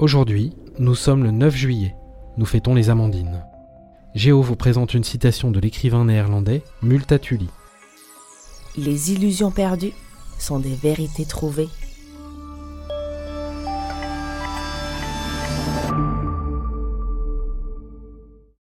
Aujourd'hui, nous sommes le 9 juillet. Nous fêtons les Amandines. Géo vous présente une citation de l'écrivain néerlandais Multatuli. Les illusions perdues sont des vérités trouvées